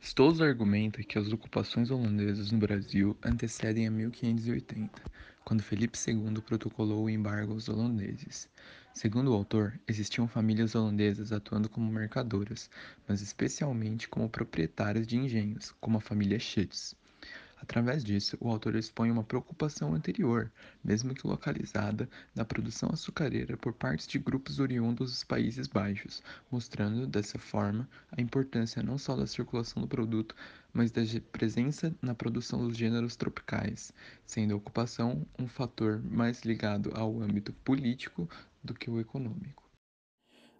Stolz argumenta que as ocupações holandesas no Brasil antecedem a 1580, quando Felipe II protocolou o embargo aos holandeses. Segundo o autor, existiam famílias holandesas atuando como mercadoras, mas especialmente como proprietárias de engenhos, como a família Schütz. Através disso, o autor expõe uma preocupação anterior, mesmo que localizada, da produção açucareira por parte de grupos oriundos dos Países Baixos, mostrando, dessa forma, a importância não só da circulação do produto, mas da presença na produção dos gêneros tropicais, sendo a ocupação um fator mais ligado ao âmbito político do que o econômico.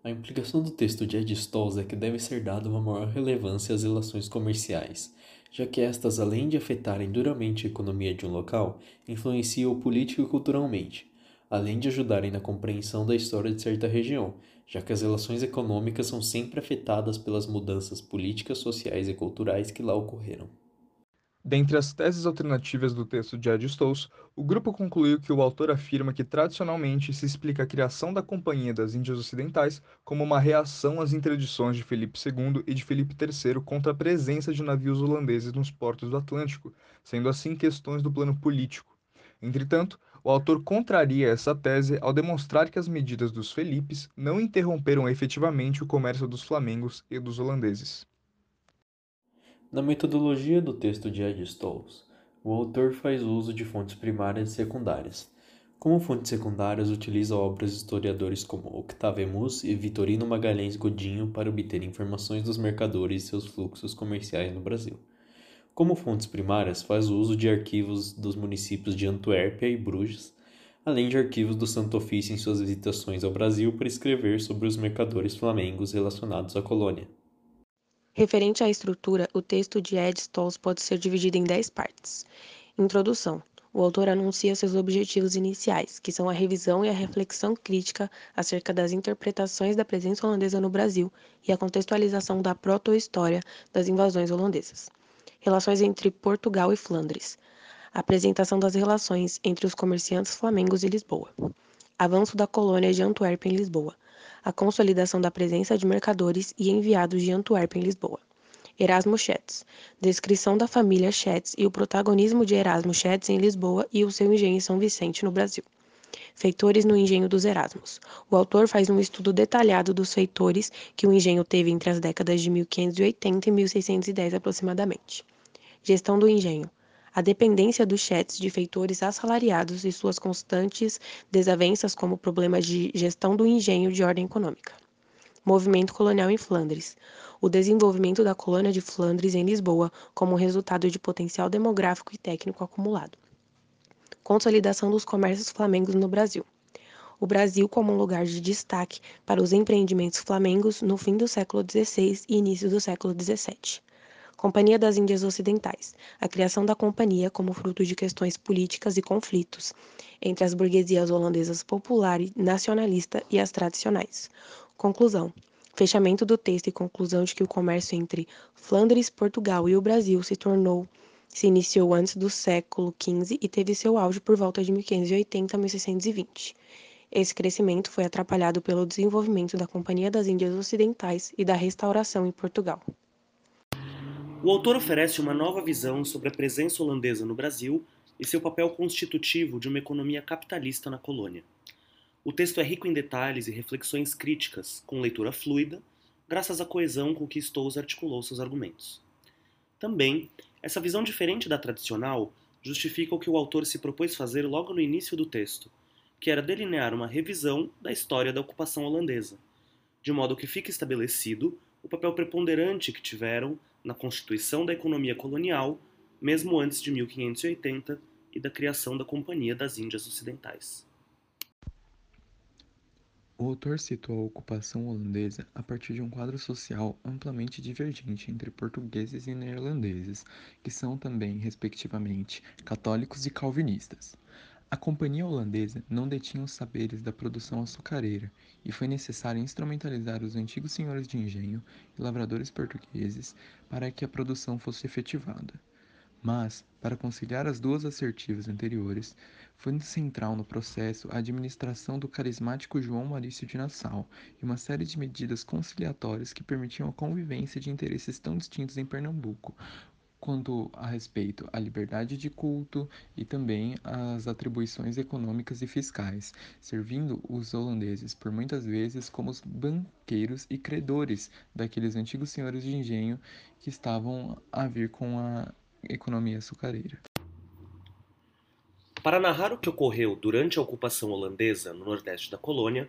A implicação do texto de Ed Stolz é que deve ser dada uma maior relevância às relações comerciais, já que estas, além de afetarem duramente a economia de um local, influenciam político e culturalmente, além de ajudarem na compreensão da história de certa região, já que as relações econômicas são sempre afetadas pelas mudanças políticas, sociais e culturais que lá ocorreram. Dentre as teses alternativas do texto de Ed Stolz, o grupo concluiu que o autor afirma que tradicionalmente se explica a criação da Companhia das Índias Ocidentais como uma reação às interdições de Felipe II e de Felipe III contra a presença de navios holandeses nos portos do Atlântico, sendo assim questões do plano político. Entretanto, o autor contraria essa tese ao demonstrar que as medidas dos Felipes não interromperam efetivamente o comércio dos flamengos e dos holandeses. Na metodologia do texto de Ed Stolz, o autor faz uso de fontes primárias e secundárias. Como fontes secundárias, utiliza obras de historiadores como Octave Mus e Vitorino Magalhães Godinho para obter informações dos mercadores e seus fluxos comerciais no Brasil. Como fontes primárias, faz uso de arquivos dos municípios de Antuérpia e Bruges, além de arquivos do Santo Ofício em suas visitações ao Brasil para escrever sobre os mercadores flamengos relacionados à colônia. Referente à estrutura, o texto de Ed Stolz pode ser dividido em dez partes. Introdução. O autor anuncia seus objetivos iniciais, que são a revisão e a reflexão crítica acerca das interpretações da presença holandesa no Brasil e a contextualização da proto-história das invasões holandesas. Relações entre Portugal e Flandres. Apresentação das relações entre os comerciantes flamengos e Lisboa. Avanço da colônia de Antuérpia em Lisboa a consolidação da presença de mercadores e enviados de Antuérpia em Lisboa. Erasmo Schetz. Descrição da família Schetz e o protagonismo de Erasmo Schetz em Lisboa e o seu engenho em São Vicente, no Brasil. Feitores no engenho dos Erasmos. O autor faz um estudo detalhado dos feitores que o engenho teve entre as décadas de 1580 e 1610 aproximadamente. Gestão do engenho a dependência dos chats de feitores assalariados e suas constantes desavenças como problemas de gestão do engenho de ordem econômica. Movimento colonial em Flandres. O desenvolvimento da colônia de Flandres em Lisboa como resultado de potencial demográfico e técnico acumulado. Consolidação dos comércios flamengos no Brasil. O Brasil como um lugar de destaque para os empreendimentos flamengos no fim do século XVI e início do século XVII. Companhia das Índias Ocidentais, a criação da companhia como fruto de questões políticas e conflitos entre as burguesias holandesas popular e nacionalista e as tradicionais. Conclusão: fechamento do texto e conclusão de que o comércio entre Flandres, Portugal e o Brasil se tornou se iniciou antes do século XV e teve seu auge por volta de 1580 a 1620. Esse crescimento foi atrapalhado pelo desenvolvimento da Companhia das Índias Ocidentais e da restauração em Portugal. O autor oferece uma nova visão sobre a presença holandesa no Brasil e seu papel constitutivo de uma economia capitalista na colônia. O texto é rico em detalhes e reflexões críticas, com leitura fluida, graças à coesão com que Stolz articulou seus argumentos. Também, essa visão diferente da tradicional justifica o que o autor se propôs fazer logo no início do texto, que era delinear uma revisão da história da ocupação holandesa, de modo que fique estabelecido o papel preponderante que tiveram na constituição da economia colonial, mesmo antes de 1580 e da criação da Companhia das Índias Ocidentais. O autor citou a ocupação holandesa a partir de um quadro social amplamente divergente entre portugueses e neerlandeses, que são também, respectivamente, católicos e calvinistas. A companhia holandesa não detinha os saberes da produção açucareira e foi necessário instrumentalizar os antigos senhores de engenho e lavradores portugueses para que a produção fosse efetivada. Mas, para conciliar as duas assertivas anteriores, foi central no processo a administração do carismático João Maurício de Nassau e uma série de medidas conciliatórias que permitiam a convivência de interesses tão distintos em Pernambuco, quanto a respeito à liberdade de culto e também às atribuições econômicas e fiscais, servindo os holandeses por muitas vezes como os banqueiros e credores daqueles antigos senhores de engenho que estavam a vir com a economia açucareira. Para narrar o que ocorreu durante a ocupação holandesa no nordeste da colônia,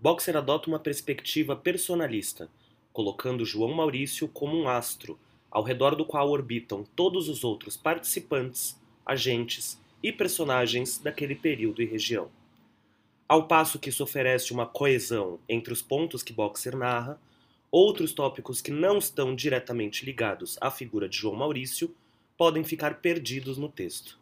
Boxer adota uma perspectiva personalista, colocando João Maurício como um astro, ao redor do qual orbitam todos os outros participantes, agentes e personagens daquele período e região. Ao passo que isso oferece uma coesão entre os pontos que Boxer narra, outros tópicos que não estão diretamente ligados à figura de João Maurício podem ficar perdidos no texto.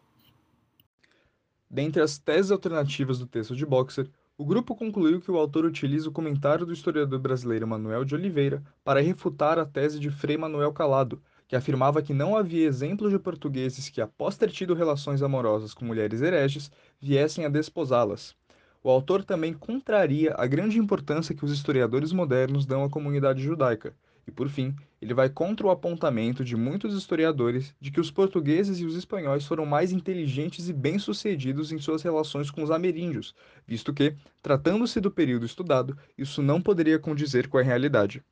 Dentre as teses alternativas do texto de Boxer, o grupo concluiu que o autor utiliza o comentário do historiador brasileiro Manuel de Oliveira para refutar a tese de Frei Manuel Calado, que afirmava que não havia exemplos de portugueses que, após ter tido relações amorosas com mulheres hereges, viessem a desposá-las. O autor também contraria a grande importância que os historiadores modernos dão à comunidade judaica, e por fim, ele vai contra o apontamento de muitos historiadores de que os portugueses e os espanhóis foram mais inteligentes e bem-sucedidos em suas relações com os ameríndios, visto que, tratando-se do período estudado, isso não poderia condizer com a realidade.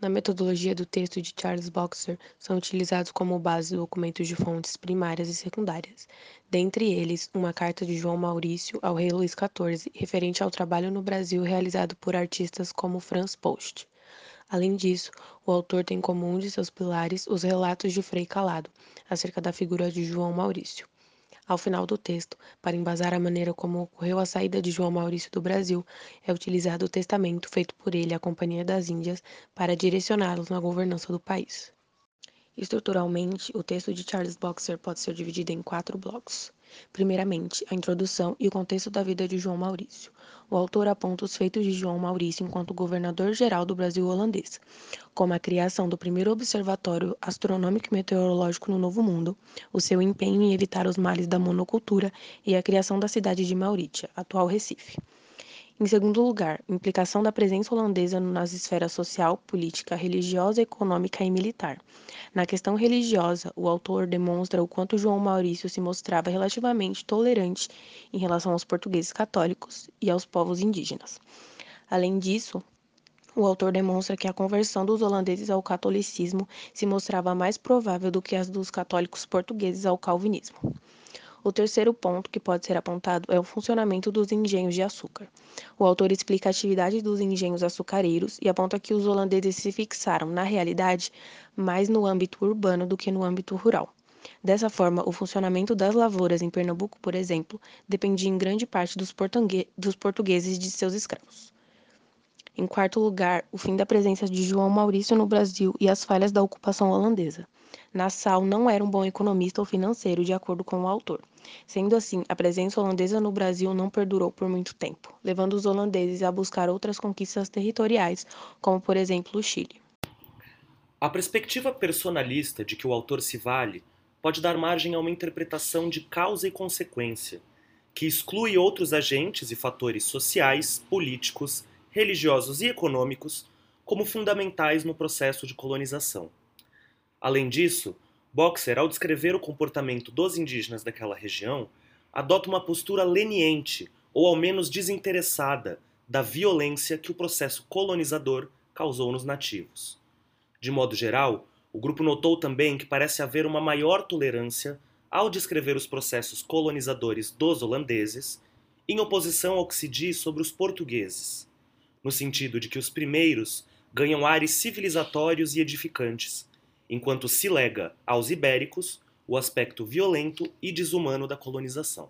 Na metodologia do texto de Charles Boxer, são utilizados como base documentos de fontes primárias e secundárias, dentre eles uma carta de João Maurício ao rei Luís XIV, referente ao trabalho no Brasil realizado por artistas como Franz Post. Além disso, o autor tem como um de seus pilares os relatos de Frei Calado, acerca da figura de João Maurício. Ao final do texto, para embasar a maneira como ocorreu a saída de João Maurício do Brasil, é utilizado o testamento feito por ele à Companhia das Índias para direcioná-los na governança do país. Estruturalmente, o texto de Charles Boxer pode ser dividido em quatro blocos. Primeiramente, a introdução e o contexto da vida de João Maurício. O autor aponta os feitos de João Maurício enquanto governador-geral do Brasil holandês, como a criação do primeiro observatório astronômico e meteorológico no Novo Mundo, o seu empenho em evitar os males da monocultura e a criação da cidade de Mauritia, atual Recife. Em segundo lugar, implicação da presença holandesa nas esferas social, política, religiosa, econômica e militar. Na questão religiosa, o autor demonstra o quanto João Maurício se mostrava relativamente tolerante em relação aos portugueses católicos e aos povos indígenas. Além disso, o autor demonstra que a conversão dos holandeses ao catolicismo se mostrava mais provável do que as dos católicos portugueses ao calvinismo. O terceiro ponto que pode ser apontado é o funcionamento dos engenhos de açúcar. O autor explica a atividade dos engenhos açucareiros e aponta que os holandeses se fixaram, na realidade, mais no âmbito urbano do que no âmbito rural. Dessa forma, o funcionamento das lavouras em Pernambuco, por exemplo, dependia em grande parte dos, dos portugueses e de seus escravos. Em quarto lugar, o fim da presença de João Maurício no Brasil e as falhas da ocupação holandesa. Nassau não era um bom economista ou financeiro, de acordo com o autor. Sendo assim, a presença holandesa no Brasil não perdurou por muito tempo, levando os holandeses a buscar outras conquistas territoriais, como por exemplo o Chile. A perspectiva personalista de que o autor se vale pode dar margem a uma interpretação de causa e consequência, que exclui outros agentes e fatores sociais, políticos, religiosos e econômicos como fundamentais no processo de colonização. Além disso, Boxer, ao descrever o comportamento dos indígenas daquela região, adota uma postura leniente, ou ao menos desinteressada, da violência que o processo colonizador causou nos nativos. De modo geral, o grupo notou também que parece haver uma maior tolerância ao descrever os processos colonizadores dos holandeses, em oposição ao que se diz sobre os portugueses, no sentido de que os primeiros ganham ares civilizatórios e edificantes, enquanto se lega aos ibéricos o aspecto violento e desumano da colonização.